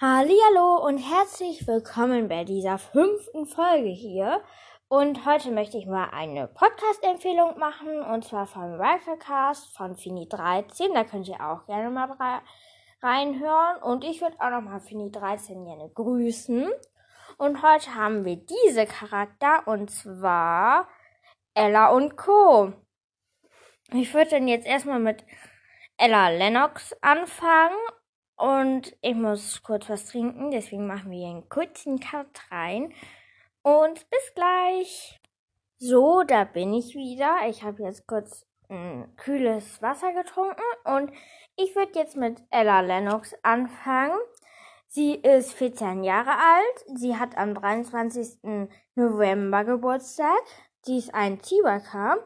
Hallo und herzlich willkommen bei dieser fünften Folge hier. Und heute möchte ich mal eine Podcast-Empfehlung machen und zwar vom Riflecast von Fini13. Da könnt ihr auch gerne mal reinhören. Und ich würde auch nochmal Fini13 gerne grüßen. Und heute haben wir diese Charakter und zwar Ella und Co. Ich würde dann jetzt erstmal mit Ella Lennox anfangen und ich muss kurz was trinken, deswegen machen wir einen kurzen Cut rein. Und bis gleich. So, da bin ich wieder. Ich habe jetzt kurz ein kühles Wasser getrunken und ich würde jetzt mit Ella Lennox anfangen. Sie ist 14 Jahre alt. Sie hat am 23. November Geburtstag. Sie ist ein Chihuahua.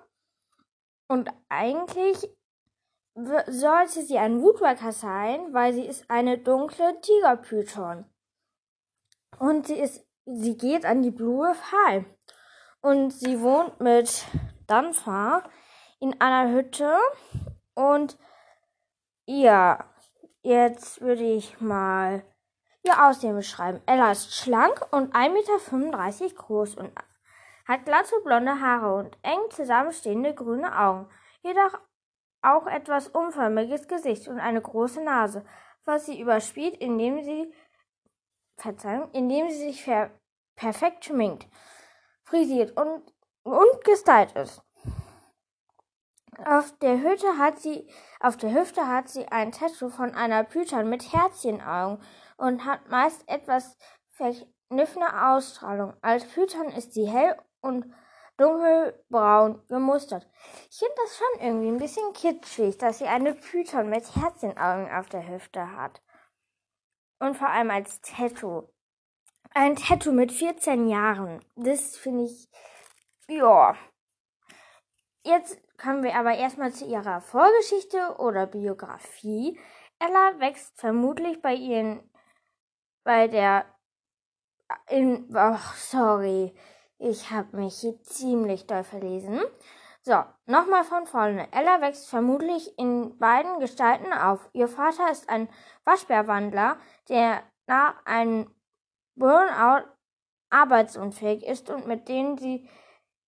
Und eigentlich sollte sie ein Woodworker sein, weil sie ist eine dunkle Tigerpython. Und sie ist, sie geht an die Blue High. Und sie wohnt mit Danfa in einer Hütte. Und ja, jetzt würde ich mal ihr Aussehen beschreiben. Ella ist schlank und 1,35 Meter groß und hat glatte blonde Haare und eng zusammenstehende grüne Augen. Jedoch auch etwas umförmiges Gesicht und eine große Nase, was sie überspielt, indem sie, Verzeihung, indem sie sich per perfekt schminkt, frisiert und, und gestylt ist. Auf der Hütte hat sie, auf der Hüfte hat sie ein Tattoo von einer Python mit Herzchenaugen und hat meist etwas verkniffene Ausstrahlung. Als Python ist sie hell und dunkelbraun gemustert. Ich finde das schon irgendwie ein bisschen kitschig, dass sie eine Python mit Herzchenaugen auf der Hüfte hat. Und vor allem als Tattoo. Ein Tattoo mit 14 Jahren. Das finde ich, ja. Jetzt kommen wir aber erstmal zu ihrer Vorgeschichte oder Biografie. Ella wächst vermutlich bei ihren, bei der, in, oh, sorry, ich habe mich hier ziemlich doll verlesen. So, nochmal von vorne. Ella wächst vermutlich in beiden Gestalten auf. Ihr Vater ist ein Waschbärwandler, der nach einem Burnout arbeitsunfähig ist und mit denen sie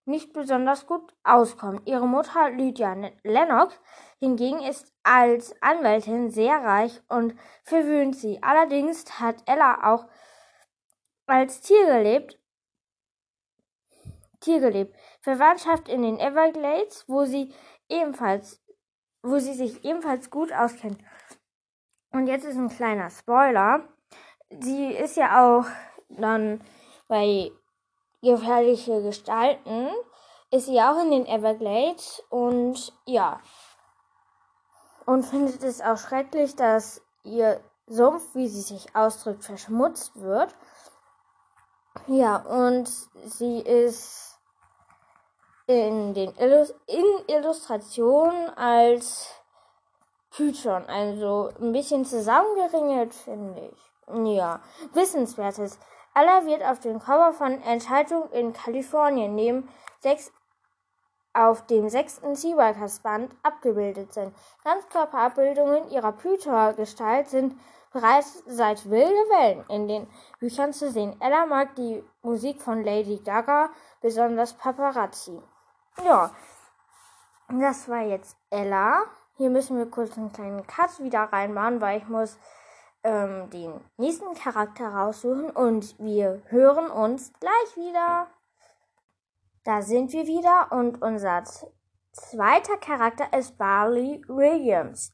nicht besonders gut auskommt. Ihre Mutter Lydia Lennox hingegen ist als Anwältin sehr reich und verwöhnt sie. Allerdings hat Ella auch als Tier gelebt Tier gelebt. Verwandtschaft in den Everglades, wo sie ebenfalls, wo sie sich ebenfalls gut auskennt. Und jetzt ist ein kleiner Spoiler. Sie ist ja auch dann bei gefährliche Gestalten, ist sie auch in den Everglades und ja. Und findet es auch schrecklich, dass ihr Sumpf, wie sie sich ausdrückt, verschmutzt wird. Ja, und sie ist in den Illus in Illustrationen als Python, also ein bisschen zusammengeringelt, finde ich. Ja, wissenswertes. Aller wird auf dem Cover von Entscheidung in Kalifornien neben sechs auf dem sechsten Seawalkers-Band abgebildet sind. Ganzkörperabbildungen ihrer Python-Gestalt sind bereits seit Wilde Wellen in den Büchern zu sehen. Ella mag die Musik von Lady Gaga, besonders Paparazzi. Ja, das war jetzt Ella. Hier müssen wir kurz einen kleinen Cut wieder reinmachen, weil ich muss ähm, den nächsten Charakter raussuchen und wir hören uns gleich wieder. Da sind wir wieder und unser zweiter Charakter ist Barley Williams.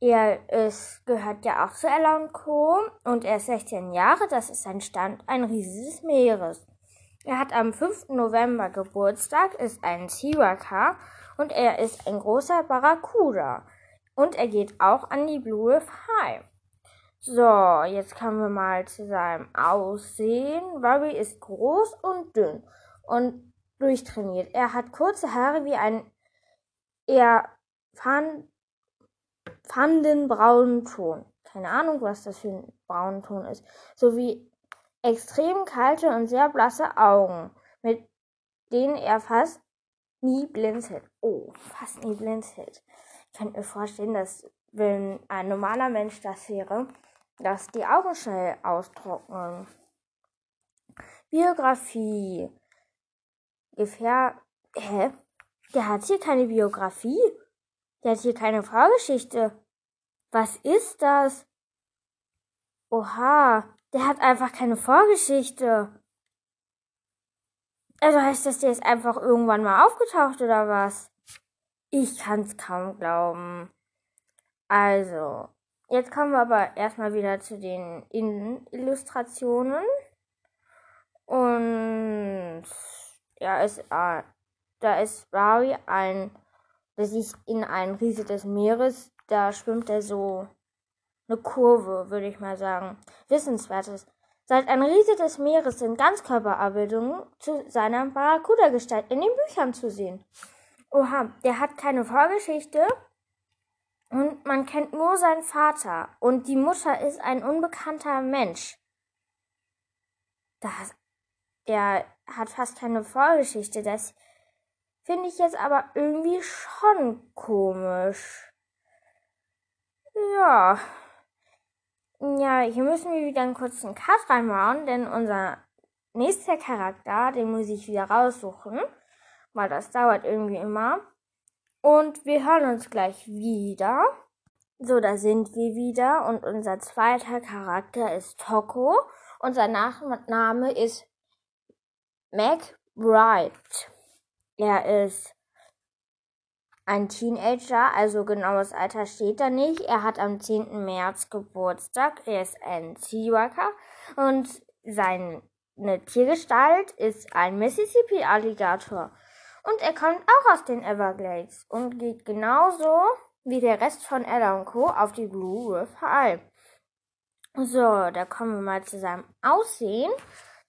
Er ist, gehört ja auch zu Ella und Co. und er ist 16 Jahre. Das ist ein Stand ein riesiges Meeres. Er hat am 5. November Geburtstag, ist ein Chihuahua und er ist ein großer Barracuda. Und er geht auch an die Blue High. So, jetzt kommen wir mal zu seinem Aussehen. Robbie ist groß und dünn und durchtrainiert. Er hat kurze Haare wie ein eher braunen Ton. Keine Ahnung, was das für ein braunen Ton ist. Sowie extrem kalte und sehr blasse Augen, mit denen er fast nie blinzelt. Oh, fast nie blinzelt. Ich könnte mir vorstellen, dass wenn ein normaler Mensch das wäre, dass die Augen schnell austrocknen. Biografie. Gefähr. Hä? Der hat hier keine Biografie. Der hat hier keine Vorgeschichte. Was ist das? Oha, der hat einfach keine Vorgeschichte. Also heißt das, der ist einfach irgendwann mal aufgetaucht oder was? Ich kann's kaum glauben. Also, jetzt kommen wir aber erstmal wieder zu den Innenillustrationen. Und ja, ist, äh, da ist Barry ein, der sich in ein Riese des Meeres, da schwimmt er so eine Kurve, würde ich mal sagen. Wissenswertes. Seit ein Riese des Meeres sind Ganzkörperabbildungen zu seiner Barracuda-Gestalt in den Büchern zu sehen. Oha, der hat keine Vorgeschichte und man kennt nur seinen Vater und die Mutter ist ein unbekannter Mensch. Das, der hat fast keine Vorgeschichte. Das finde ich jetzt aber irgendwie schon komisch. Ja. Ja, hier müssen wir wieder einen kurzen Cut reinmachen, denn unser nächster Charakter, den muss ich wieder raussuchen, weil das dauert irgendwie immer. Und wir hören uns gleich wieder. So, da sind wir wieder und unser zweiter Charakter ist Toko und sein Nachname ist McBride. Er ist ein Teenager, also genaues Alter steht da nicht. Er hat am 10. März Geburtstag. Er ist ein Seaworker und seine Tiergestalt ist ein Mississippi Alligator. Und er kommt auch aus den Everglades und geht genauso wie der Rest von Ella Co. auf die Blue River Alp. So, da kommen wir mal zu seinem Aussehen.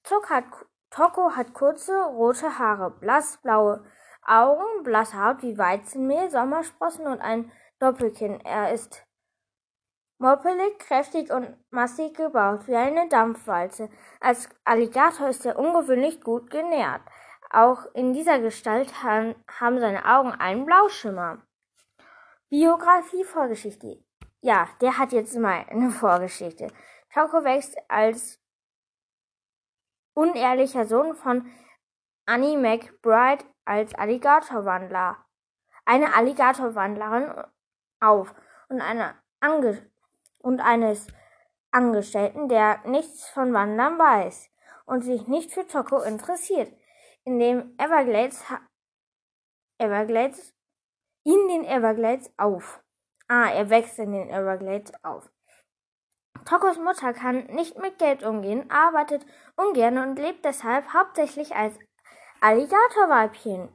Toko hat kurze rote Haare, blassblaue Augen, blasse Haut wie Weizenmehl, Sommersprossen und ein Doppelkinn. Er ist moppelig, kräftig und massig gebaut, wie eine Dampfwalze. Als Alligator ist er ungewöhnlich gut genährt. Auch in dieser Gestalt haben seine Augen einen Blauschimmer. Biografie, Vorgeschichte. Ja, der hat jetzt mal eine Vorgeschichte. Tauko wächst als unehrlicher Sohn von Annie McBride als Alligatorwandler, eine Alligatorwandlerin auf und, eine Ange und eines Angestellten, der nichts von Wandern weiß und sich nicht für Toko interessiert. In dem Everglades, Everglades, in den Everglades auf. Ah, er wächst in den Everglades auf. Tokos Mutter kann nicht mit Geld umgehen, arbeitet ungern und lebt deshalb hauptsächlich als Alligatorweibchen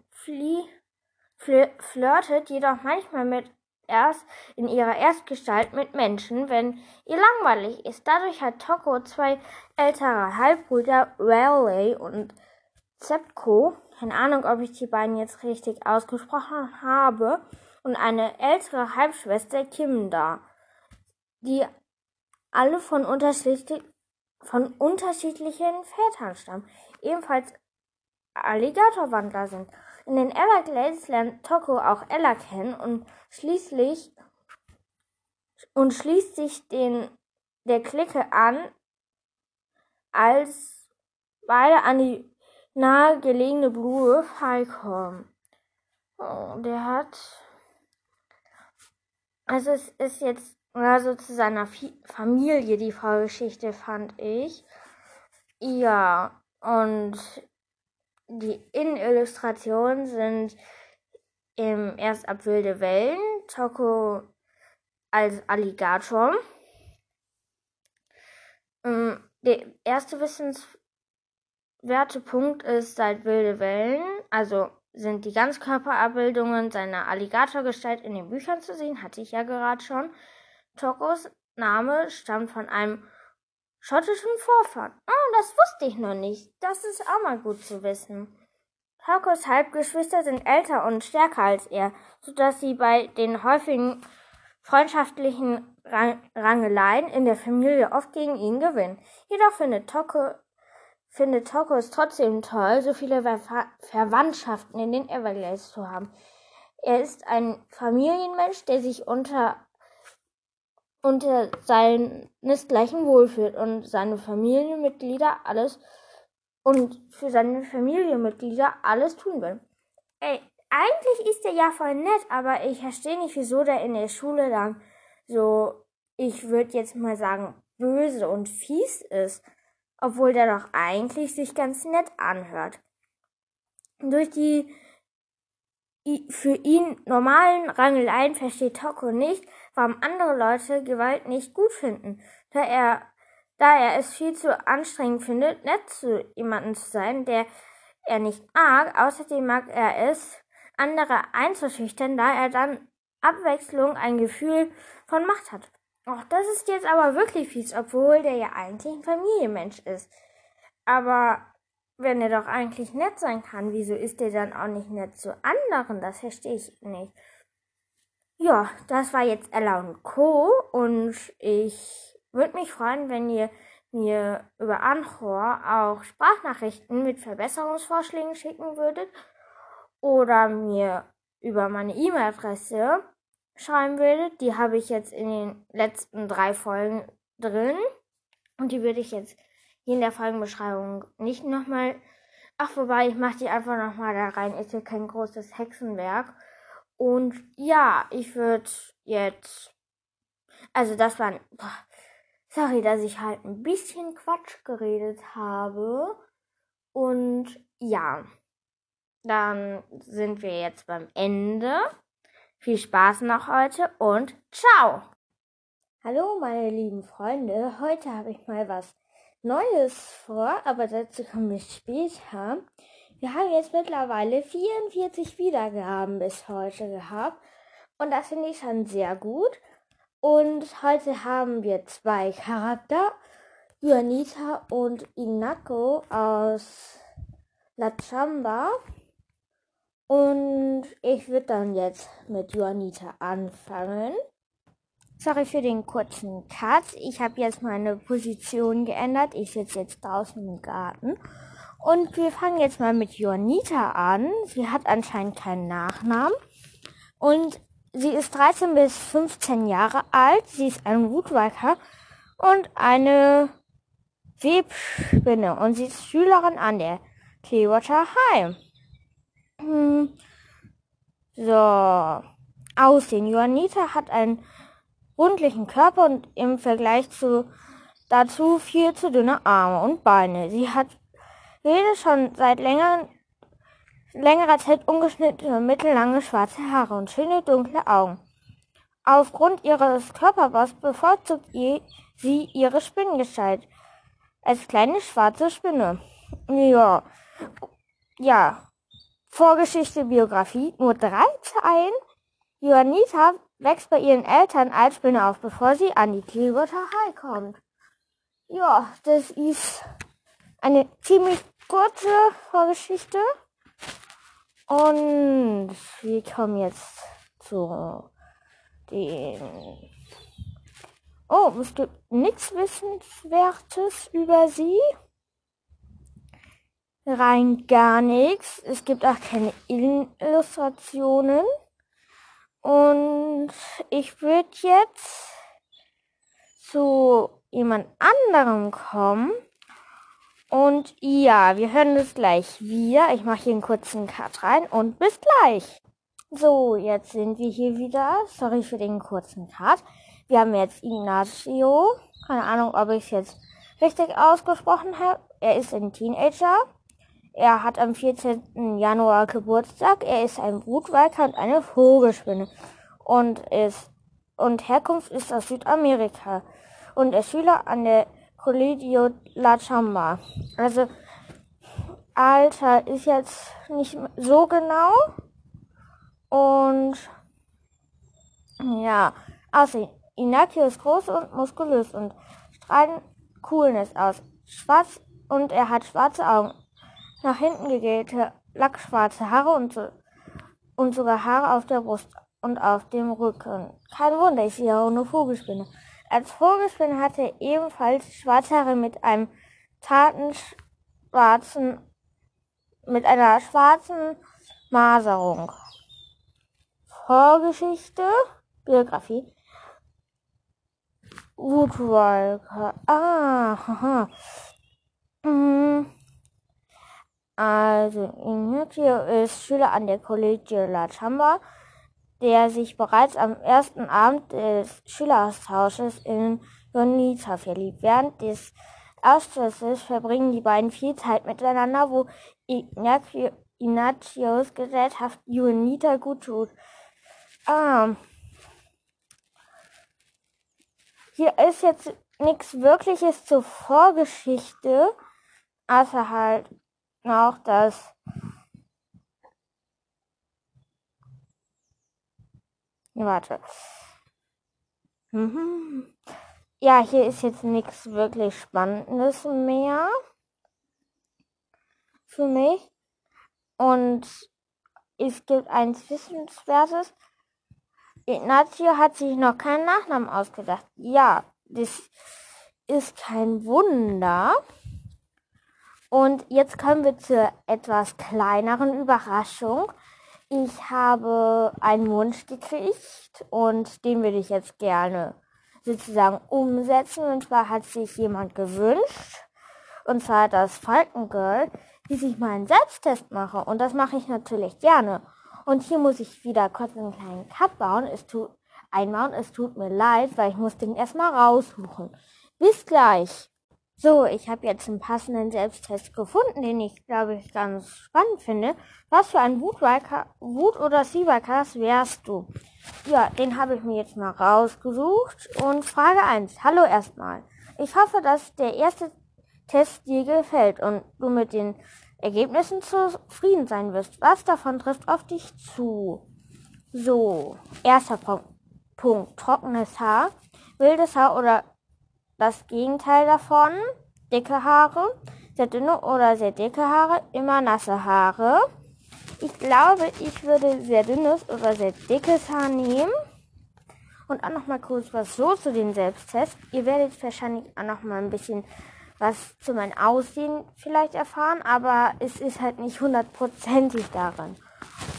flirtet jedoch manchmal mit erst in ihrer Erstgestalt mit Menschen, wenn ihr langweilig ist. Dadurch hat Toko zwei ältere Halbbrüder, Raleigh und Zepko, keine Ahnung, ob ich die beiden jetzt richtig ausgesprochen habe, und eine ältere Halbschwester Kimda, die alle von, unterschiedlich, von unterschiedlichen Vätern stammen. Ebenfalls Alligatorwandler sind. In den Everglades lernt Toko auch Ella kennen und schließlich und schließt sich den der Clique an, als beide an die nahegelegene Blue High kommen. Oh, der hat also es ist jetzt also zu seiner Familie die Vorgeschichte fand ich. Ja, und die Innenillustrationen sind im erst ab wilde Wellen, Toko als Alligator. Ähm, der erste wissenswerte Punkt ist seit wilde Wellen, also sind die Ganzkörperabbildungen seiner Alligatorgestalt in den Büchern zu sehen, hatte ich ja gerade schon. Tokos Name stammt von einem schottischen Vorfahren. Oh, das wusste ich noch nicht. Das ist auch mal gut zu wissen. Tokos Halbgeschwister sind älter und stärker als er, sodass sie bei den häufigen freundschaftlichen Rang Rangeleien in der Familie oft gegen ihn gewinnen. Jedoch findet Toko, findet Toko es trotzdem toll, so viele Ver Verwandtschaften in den Everglades zu haben. Er ist ein Familienmensch, der sich unter unter seinesgleichen wohlfühlt und seine Familienmitglieder alles und für seine Familienmitglieder alles tun will. Ey, eigentlich ist er ja voll nett, aber ich verstehe nicht, wieso der in der Schule dann so, ich würde jetzt mal sagen, böse und fies ist, obwohl der doch eigentlich sich ganz nett anhört. Durch die für ihn normalen Rangeleien versteht Toko nicht, warum andere Leute Gewalt nicht gut finden, da er, da er es viel zu anstrengend findet, nett zu jemandem zu sein, der er nicht mag. Außerdem mag er es, andere einzuschüchtern, da er dann Abwechslung ein Gefühl von Macht hat. Ach, das ist jetzt aber wirklich fies, obwohl der ja eigentlich ein Familienmensch ist. Aber wenn er doch eigentlich nett sein kann, wieso ist er dann auch nicht nett zu anderen? Das verstehe ich nicht. Ja, das war jetzt Ella und Co. Und ich würde mich freuen, wenn ihr mir über Anchor auch Sprachnachrichten mit Verbesserungsvorschlägen schicken würdet oder mir über meine E-Mail-Adresse schreiben würdet. Die habe ich jetzt in den letzten drei Folgen drin und die würde ich jetzt hier in der Folgenbeschreibung nicht nochmal. Ach, wobei, ich mache die einfach nochmal da rein. Ist ja kein großes Hexenwerk. Und ja, ich würde jetzt. Also, das war. Sorry, dass ich halt ein bisschen Quatsch geredet habe. Und ja, dann sind wir jetzt beim Ende. Viel Spaß noch heute und ciao! Hallo, meine lieben Freunde. Heute habe ich mal was Neues vor, aber dazu kommen wir später. Wir haben jetzt mittlerweile 44 Wiedergaben bis heute gehabt und das finde ich schon sehr gut. Und heute haben wir zwei Charakter, Juanita und Inako aus La Chamba. Und ich würde dann jetzt mit Juanita anfangen. Sorry für den kurzen Cut. Ich habe jetzt meine Position geändert. Ich sitze jetzt draußen im Garten. Und wir fangen jetzt mal mit Jonita an. Sie hat anscheinend keinen Nachnamen. Und sie ist 13 bis 15 Jahre alt. Sie ist ein Woodwalker und eine Webspinne. Und sie ist Schülerin an der Clearwater High. Hm. So. Aussehen. Juanita hat ein rundlichen Körper und im Vergleich zu dazu viel zu dünne Arme und Beine. Sie hat Rede schon seit längeren, längerer Zeit ungeschnittene, mittellange schwarze Haare und schöne dunkle Augen. Aufgrund ihres Körperbaus bevorzugt sie ihre Spinnengestalt als kleine schwarze Spinne. Ja, ja. Vorgeschichte, Biografie, nur drei Zeilen. Joanita wächst bei ihren Eltern als Spinne auf, bevor sie an die Clearwater High kommt. Ja, das ist eine ziemlich kurze Vorgeschichte. Und wir kommen jetzt zu den. Oh, es gibt nichts Wissenswertes über sie. Rein gar nichts. Es gibt auch keine Illustrationen. Und ich würde jetzt zu jemand anderem kommen. Und ja, wir hören das gleich wieder. Ich mache hier einen kurzen Cut rein und bis gleich. So, jetzt sind wir hier wieder. Sorry für den kurzen Cut. Wir haben jetzt Ignacio. Keine Ahnung, ob ich es jetzt richtig ausgesprochen habe. Er ist ein Teenager. Er hat am 14. Januar Geburtstag. Er ist ein Brutwalker und eine Vogelspinne. Und ist, und Herkunft ist aus Südamerika. Und er ist Schüler an der Colegio La Chamba. Also, Alter ist jetzt nicht so genau. Und, ja. Also, Inaki ist groß und muskulös und strahlt Coolness aus. Schwarz und er hat schwarze Augen nach hinten gegelte, lackschwarze Haare und, so, und sogar Haare auf der Brust und auf dem Rücken. Kein Wunder, ich sehe auch eine Vogelspinne. Als Vogelspinne hatte er ebenfalls schwarze mit einem zarten mit einer schwarzen Maserung. Vorgeschichte, Biografie. Woodwalker. Ah, haha. Mhm. Also, Ignacio ist Schüler an der Collegio La Chamba, der sich bereits am ersten Abend des Schüleraustausches in Jonita verliebt. Während des Austausches verbringen die beiden viel Zeit miteinander, wo Ignacio, Ignacios Gesellschaft Jonita gut tut. Ah, hier ist jetzt nichts Wirkliches zur Vorgeschichte, außer halt noch das Warte. Mhm. Ja, hier ist jetzt nichts wirklich Spannendes mehr für mich. Und es gibt eins Wissenswertes. Ignazio hat sich noch keinen Nachnamen ausgedacht. Ja, das ist kein Wunder. Und jetzt kommen wir zur etwas kleineren Überraschung. Ich habe einen Wunsch gekriegt und den würde ich jetzt gerne sozusagen umsetzen. Und zwar hat sich jemand gewünscht, und zwar das Falkengirl, dass ich mal einen Selbsttest mache. Und das mache ich natürlich gerne. Und hier muss ich wieder kurz einen kleinen Cut bauen. Es tut, einbauen. Es tut mir leid, weil ich muss den erstmal raussuchen. Bis gleich. So, ich habe jetzt einen passenden Selbsttest gefunden, den ich, glaube ich, ganz spannend finde. Was für ein Wut- oder Sieberkas wärst du? Ja, den habe ich mir jetzt mal rausgesucht. Und Frage 1. Hallo erstmal. Ich hoffe, dass der erste Test dir gefällt und du mit den Ergebnissen zufrieden sein wirst. Was davon trifft auf dich zu? So, erster. Punkt. Trockenes Haar, wildes Haar oder das Gegenteil davon. Dicke Haare, sehr dünne oder sehr dicke Haare, immer nasse Haare. Ich glaube, ich würde sehr dünnes oder sehr dickes Haar nehmen. Und auch noch mal kurz was so zu den Selbsttest. Ihr werdet wahrscheinlich auch noch mal ein bisschen was zu meinem Aussehen vielleicht erfahren, aber es ist halt nicht hundertprozentig darin.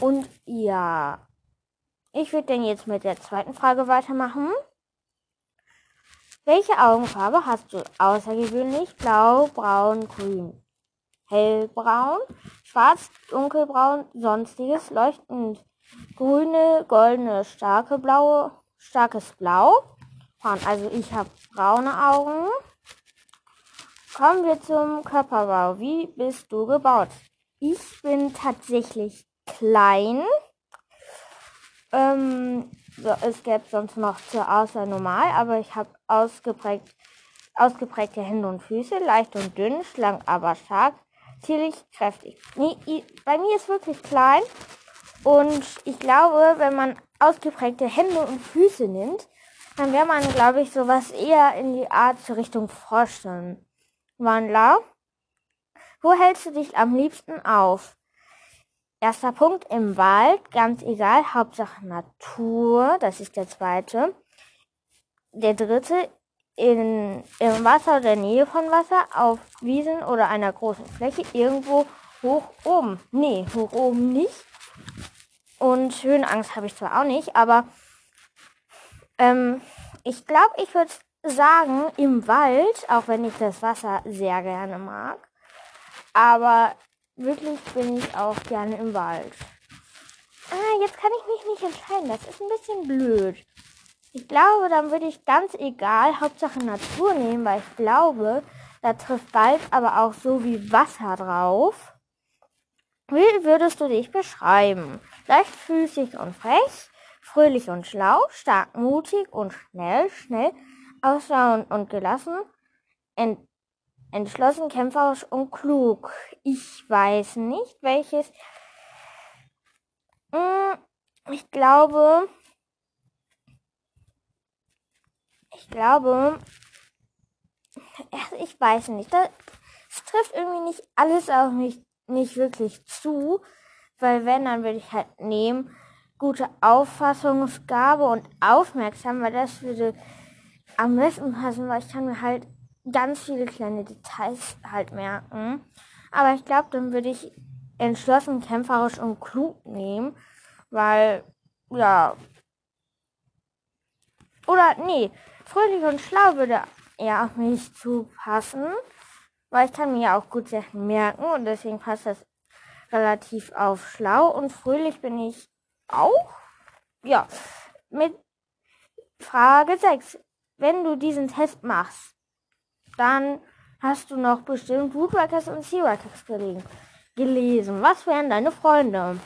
Und ja, ich würde dann jetzt mit der zweiten Frage weitermachen. Welche Augenfarbe hast du? Außergewöhnlich blau, braun, grün. Hellbraun, schwarz, dunkelbraun, sonstiges, leuchtend grüne, goldene, starke blaue, starkes Blau. Also ich habe braune Augen. Kommen wir zum Körperbau. Wie bist du gebaut? Ich bin tatsächlich klein. Ähm, so, es gäbe sonst noch zur Auswahl normal, aber ich habe ausgeprägt, ausgeprägte Hände und Füße, leicht und dünn, schlank aber stark, zierlich, kräftig. Nee, bei mir ist wirklich klein und ich glaube, wenn man ausgeprägte Hände und Füße nimmt, dann wäre man, glaube ich, sowas eher in die Art zur Richtung Froschen. Wandler, wo hältst du dich am liebsten auf? Erster Punkt im Wald, ganz egal, Hauptsache Natur, das ist der zweite. Der dritte in, im Wasser oder Nähe von Wasser, auf Wiesen oder einer großen Fläche, irgendwo hoch oben. Nee, hoch oben nicht. Und Höhenangst habe ich zwar auch nicht, aber ähm, ich glaube, ich würde sagen, im Wald, auch wenn ich das Wasser sehr gerne mag. Aber wirklich bin ich auch gerne im Wald. Ah, jetzt kann ich mich nicht entscheiden. Das ist ein bisschen blöd. Ich glaube, dann würde ich ganz egal, Hauptsache Natur nehmen, weil ich glaube, da trifft Wald aber auch so wie Wasser drauf. Wie würdest du dich beschreiben? Leichtfüßig und frech, fröhlich und schlau, stark mutig und schnell, schnell, ausschauend und gelassen, ent entschlossen, kämpferisch und klug. Ich weiß nicht, welches. Hm, ich glaube, ich glaube, ich weiß nicht. Das, trifft irgendwie nicht alles auf mich nicht wirklich zu, weil wenn, dann würde ich halt nehmen, gute Auffassungsgabe und aufmerksam, weil das würde am besten passen, weil ich kann mir halt ganz viele kleine Details halt merken. Aber ich glaube, dann würde ich entschlossen, kämpferisch und klug nehmen, weil, ja. Oder, nee, fröhlich und schlau würde eher auf mich zupassen, weil ich kann mir ja auch gut Sachen merken und deswegen passt das relativ auf schlau und fröhlich bin ich auch. Ja, mit Frage 6. Wenn du diesen Test machst, dann hast du noch bestimmt Woodworkers und Seaworkers gelesen. Was wären deine Freunde?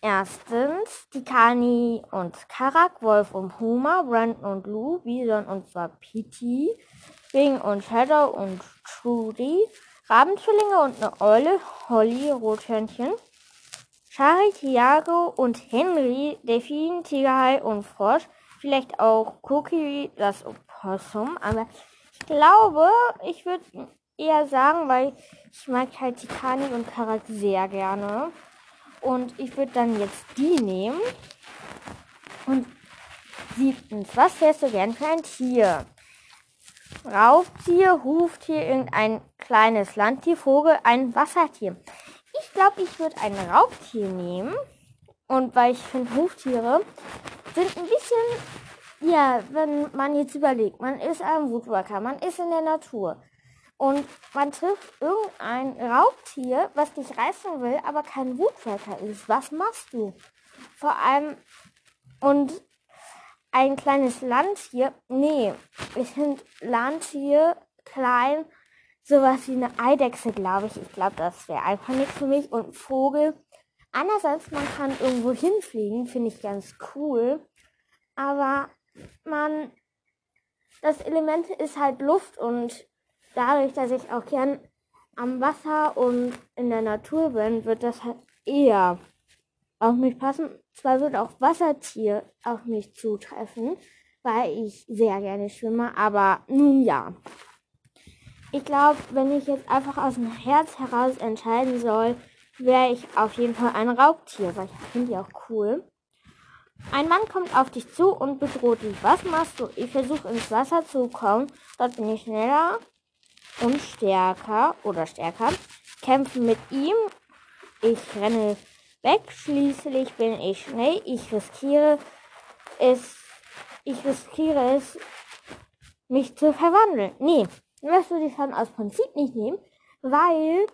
Erstens die Kani und Karak, Wolf und Puma, Brandon und Lou, Bison und Wapiti, Bing und Shadow und Trudy, Rabenzwillinge und eine Eule, Holly, Rothörnchen, Shari, Tiago und Henry, Delfin, Tigerhai und Frosch, vielleicht auch Cookie, das Opossum, aber glaube, ich würde eher sagen, weil ich mag halt Kani und Karak sehr gerne. Und ich würde dann jetzt die nehmen. Und siebtens, was wärst du gern für ein Tier? Raubtier, Huftier, irgendein kleines Landtier, Vogel, ein Wassertier. Ich glaube, ich würde ein Raubtier nehmen. Und weil ich finde, Huftiere sind ein bisschen, ja, wenn man jetzt überlegt, man ist ein Woodworker, man ist in der Natur und man trifft irgendein Raubtier, was dich reißen will, aber kein Woodpecker ist. Was machst du? Vor allem, und ein kleines Landtier, nee, ich finde Landtier klein, sowas wie eine Eidechse, glaube ich. Ich glaube, das wäre einfach nichts für mich. Und Vogel, einerseits, man kann irgendwo hinfliegen, finde ich ganz cool, aber man, das Element ist halt Luft und dadurch, dass ich auch gern am Wasser und in der Natur bin, wird das halt eher auf mich passen. Zwar wird auch Wassertier auf mich zutreffen, weil ich sehr gerne schwimme, aber nun ja. Ich glaube, wenn ich jetzt einfach aus dem Herz heraus entscheiden soll, wäre ich auf jeden Fall ein Raubtier, weil ich finde die auch cool. Ein Mann kommt auf dich zu und bedroht dich. Was machst du? Ich versuche ins Wasser zu kommen. Dort bin ich schneller und stärker oder stärker kämpfen mit ihm. Ich renne weg. Schließlich bin ich schnell. Ich riskiere es. Ich riskiere es, mich zu verwandeln. Nee, das würde ich dann aus Prinzip nicht nehmen, weil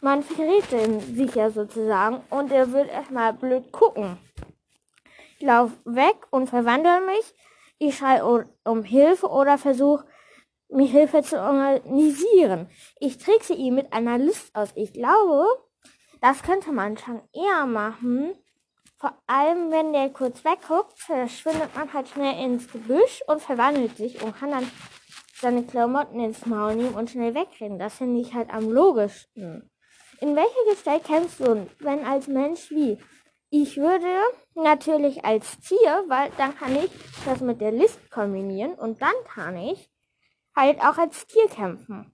man verrät den sicher sozusagen und er wird erstmal blöd gucken. Ich laufe weg und verwandle mich. Ich schreie um Hilfe oder versuche mir Hilfe zu organisieren. Ich trickse ihn mit einer List aus. Ich glaube, das könnte man schon eher machen. Vor allem, wenn der kurz wegguckt, verschwindet man halt schnell ins Gebüsch und verwandelt sich und kann dann seine Klamotten ins Maul nehmen und schnell wegrennen. Das finde ich halt am logischsten. In welcher Gestalt kennst du, wenn als Mensch wie? Ich würde natürlich als Tier, weil dann kann ich das mit der List kombinieren und dann kann ich halt auch als Tier kämpfen.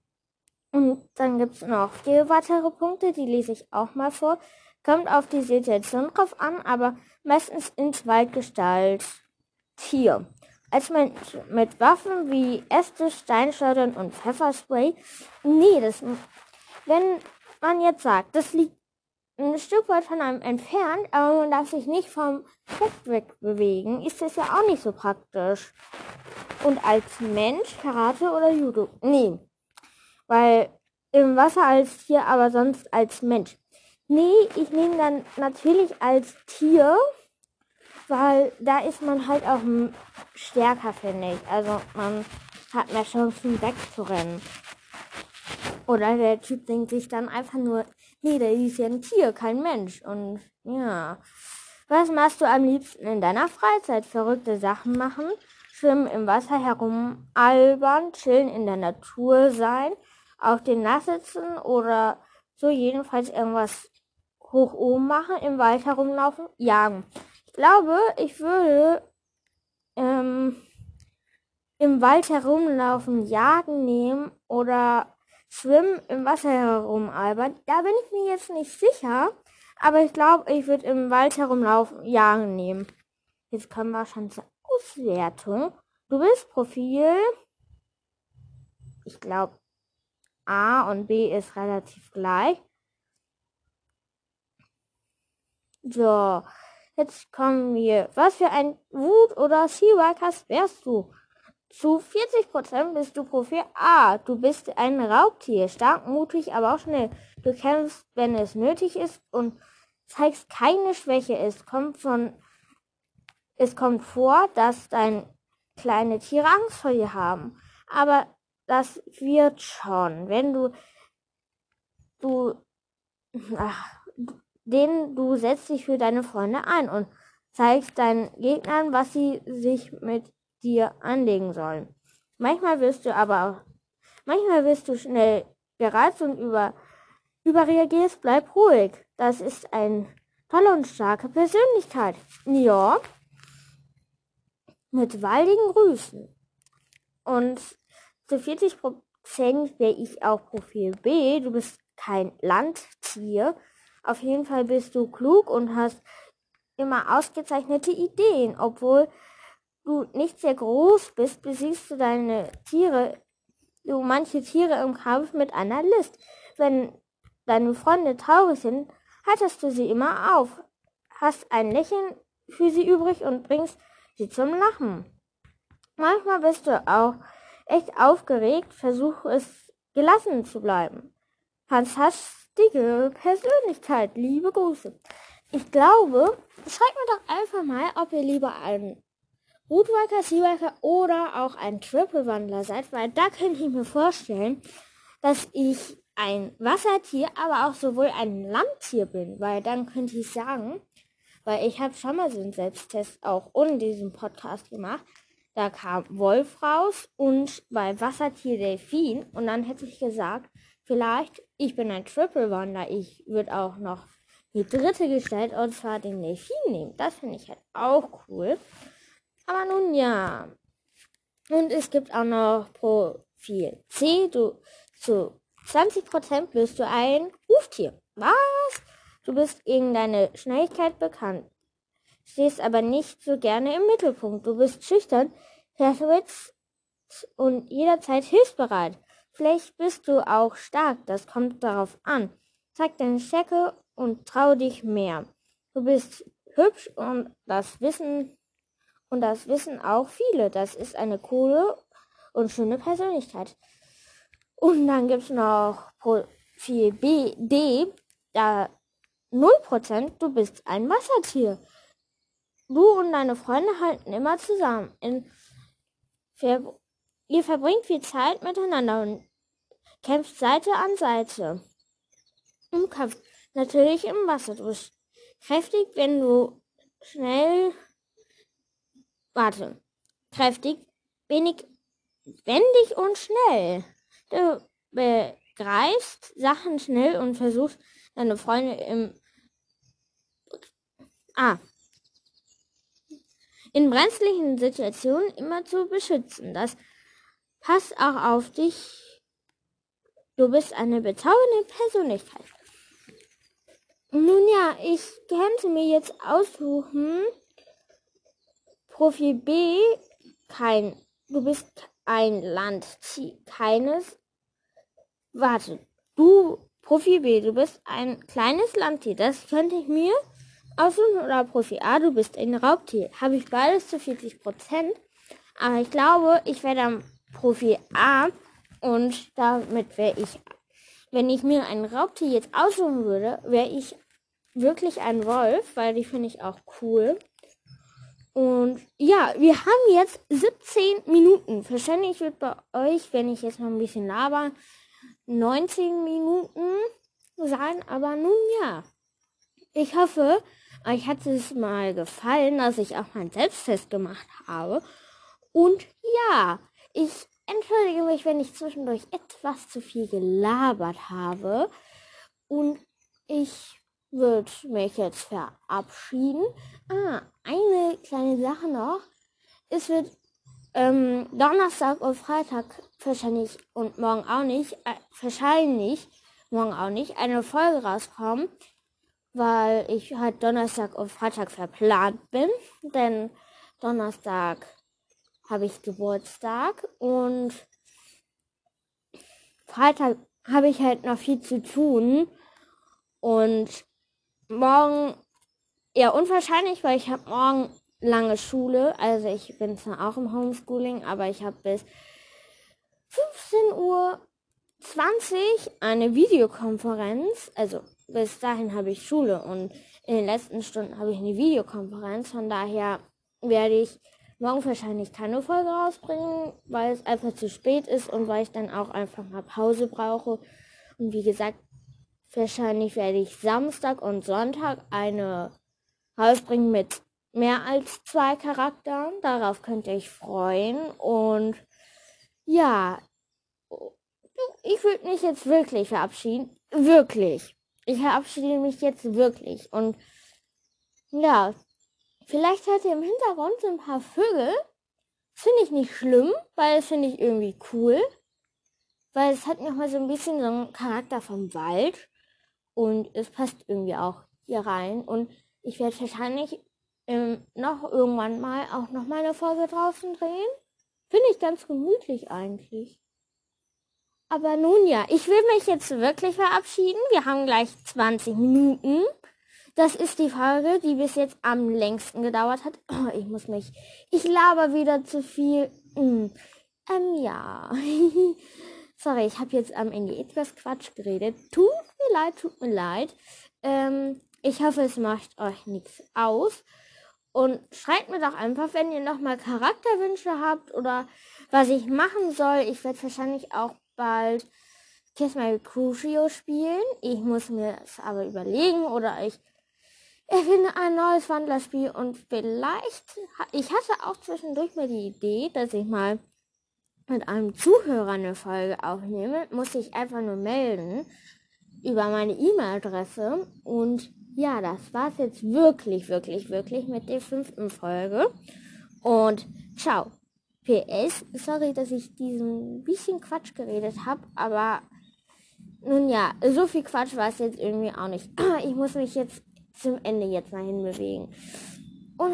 Und dann gibt's noch vier weitere Punkte, die lese ich auch mal vor. Kommt auf die Situation drauf an, aber meistens in Zweitgestalt Tier. Als Mensch mit Waffen wie Äste, Steinschleudern und Pfefferspray. Nee, das, wenn man jetzt sagt, das liegt ein Stück weit von einem entfernt, aber man darf sich nicht vom Fett wegbewegen, ist das ja auch nicht so praktisch. Und als Mensch Karate oder Judo? Nee. Weil im Wasser als Tier, aber sonst als Mensch. Nee, ich nehme dann natürlich als Tier, weil da ist man halt auch stärker, finde ich. Also man hat mehr Chancen wegzurennen. Oder der Typ denkt sich dann einfach nur, nee, der ist ja ein Tier, kein Mensch. Und ja. Was machst du am liebsten in deiner Freizeit? Verrückte Sachen machen? Schwimmen im Wasser herum, albern, chillen in der Natur sein, auf den Nass sitzen oder so jedenfalls irgendwas hoch oben machen, im Wald herumlaufen, jagen. Ich glaube, ich würde ähm, im Wald herumlaufen, jagen nehmen oder schwimmen, im Wasser herumalbern. Da bin ich mir jetzt nicht sicher, aber ich glaube, ich würde im Wald herumlaufen, jagen nehmen. Jetzt kommen wir schon zur Auswertung. Du bist Profil. Ich glaube, A und B ist relativ gleich. So, Jetzt kommen wir. Was für ein Wut- oder Seawalkers wärst du? Zu 40% bist du Profi A. Du bist ein Raubtier, stark, mutig, aber auch schnell. Du kämpfst, wenn es nötig ist und zeigst keine Schwäche. Es kommt von, es kommt vor, dass dein kleine Tiere Angst vor dir haben. Aber das wird schon, wenn du, du, ach, den du setzt dich für deine Freunde ein und zeigst deinen Gegnern, was sie sich mit dir anlegen sollen. Manchmal wirst du aber manchmal wirst du schnell gereizt und über, überreagierst, bleib ruhig. Das ist eine tolle und starke Persönlichkeit. Ja. Mit waldigen Grüßen. Und zu 40 Prozent wäre ich auch Profil B. Du bist kein Landtier. Auf jeden Fall bist du klug und hast immer ausgezeichnete Ideen, obwohl du nicht sehr groß bist, besiegst du deine Tiere, du manche Tiere im Kampf mit einer List. Wenn deine Freunde traurig sind, haltest du sie immer auf, hast ein Lächeln für sie übrig und bringst sie zum Lachen. Manchmal bist du auch echt aufgeregt, versuch es gelassen zu bleiben. Fantastische Persönlichkeit, liebe Grüße. Ich glaube, schreibt mir doch einfach mal, ob ihr lieber einen Rootwalker, Seawalker oder auch ein Triple-Wandler seid, weil da könnte ich mir vorstellen, dass ich ein Wassertier, aber auch sowohl ein Landtier bin, weil dann könnte ich sagen, weil ich habe schon mal so einen Selbsttest auch ohne diesen Podcast gemacht. Da kam Wolf raus und bei Wassertier Delfin und dann hätte ich gesagt, vielleicht ich bin ein Triple Wander. Ich würde auch noch die dritte Gestalt und zwar den Delfin nehmen. Das finde ich halt auch cool. Aber nun ja. Und es gibt auch noch Profil C. Du zu 20% bist du ein Ruftier. Was? Du bist gegen deine Schnelligkeit bekannt. Stehst aber nicht so gerne im Mittelpunkt. Du bist schüchtern, verschwitzt und jederzeit hilfsbereit. Vielleicht bist du auch stark, das kommt darauf an. Zeig deine Stärke und trau dich mehr. Du bist hübsch und das Wissen und das wissen auch viele. Das ist eine coole und schöne Persönlichkeit. Und dann gibt es noch Profil B, D, da 0%, du bist ein Wassertier. Du und deine Freunde halten immer zusammen. In, ver, ihr verbringt viel Zeit miteinander und kämpft Seite an Seite. Im Kampf. Natürlich im Wasser. Du bist kräftig, wenn du schnell warte, kräftig, wenig wendig und schnell. Du begreifst Sachen schnell und versuchst deine Freunde im Ah. In brenzlichen Situationen immer zu beschützen. Das passt auch auf dich. Du bist eine bezaubernde Persönlichkeit. Nun ja, ich könnte mir jetzt aussuchen, Profi B, kein, du bist ein Land, keines, warte, du, Profi B, du bist ein kleines Landtier, das könnte ich mir aussuchen, oder Profi A, du bist ein Raubtier. Habe ich beides zu 40 Prozent, aber ich glaube, ich wäre dann Profi A und damit wäre ich, wenn ich mir ein Raubtier jetzt aussuchen würde, wäre ich wirklich ein Wolf, weil die finde ich auch cool. Und ja, wir haben jetzt 17 Minuten. Wahrscheinlich wird bei euch, wenn ich jetzt mal ein bisschen laber, 19 Minuten sein. Aber nun ja. Ich hoffe, euch hat es mal gefallen, dass ich auch meinen Selbsttest gemacht habe. Und ja, ich entschuldige mich, wenn ich zwischendurch etwas zu viel gelabert habe. Und ich würde mich jetzt verabschieden. Ah, eine kleine Sache noch. Es wird ähm, Donnerstag und Freitag wahrscheinlich und morgen auch nicht, äh, wahrscheinlich morgen auch nicht, eine Folge rauskommen, weil ich halt Donnerstag und Freitag verplant bin. Denn Donnerstag habe ich Geburtstag und Freitag habe ich halt noch viel zu tun und morgen eher unwahrscheinlich, weil ich habe morgen lange Schule. Also ich bin zwar auch im Homeschooling, aber ich habe bis 15 Uhr 20 eine Videokonferenz. Also bis dahin habe ich Schule und in den letzten Stunden habe ich eine Videokonferenz. Von daher werde ich morgen wahrscheinlich keine Folge rausbringen, weil es einfach zu spät ist und weil ich dann auch einfach mal Pause brauche. Und wie gesagt, wahrscheinlich werde ich Samstag und Sonntag eine rausbringen mit mehr als zwei Charakteren. Darauf könnt ihr euch freuen. Und ja, ich würde mich jetzt wirklich verabschieden. Wirklich. Ich verabschiede mich jetzt wirklich. Und ja, vielleicht hört ihr im Hintergrund so ein paar Vögel. Das finde ich nicht schlimm, weil das finde ich irgendwie cool. Weil es hat nochmal so ein bisschen so einen Charakter vom Wald. Und es passt irgendwie auch hier rein. Und ich werde wahrscheinlich ähm, noch irgendwann mal auch noch mal eine Folge draußen drehen. Finde ich ganz gemütlich eigentlich. Aber nun ja, ich will mich jetzt wirklich verabschieden. Wir haben gleich 20 Minuten. Das ist die Folge, die bis jetzt am längsten gedauert hat. Oh, ich muss mich. Ich laber wieder zu viel. Hm. Ähm, ja. Sorry, ich habe jetzt am Ende etwas Quatsch geredet. Tut mir leid, tut mir leid. Ähm, ich hoffe, es macht euch nichts aus. Und schreibt mir doch einfach, wenn ihr nochmal Charakterwünsche habt oder was ich machen soll. Ich werde wahrscheinlich auch bald Kiss My Crucio spielen. Ich muss mir das aber überlegen oder ich erfinde ein neues Wandlerspiel und vielleicht, ich hatte auch zwischendurch mal die Idee, dass ich mal mit einem Zuhörer eine Folge aufnehme. Muss ich einfach nur melden über meine E-Mail-Adresse und ja, das war's jetzt wirklich, wirklich, wirklich mit der fünften Folge. Und ciao. PS, sorry, dass ich diesen bisschen Quatsch geredet habe, aber nun ja, so viel Quatsch war es jetzt irgendwie auch nicht. Ich muss mich jetzt zum Ende jetzt mal hinbewegen. Und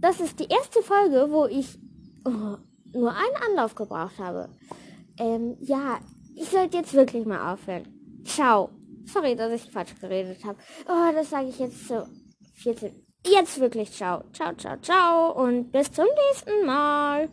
das ist die erste Folge, wo ich oh, nur einen Anlauf gebraucht habe. Ähm, ja, ich sollte jetzt wirklich mal aufhören. Ciao. Sorry, dass ich Quatsch geredet habe. Oh, das sage ich jetzt so 14. Jetzt wirklich ciao. Ciao, ciao, ciao und bis zum nächsten Mal.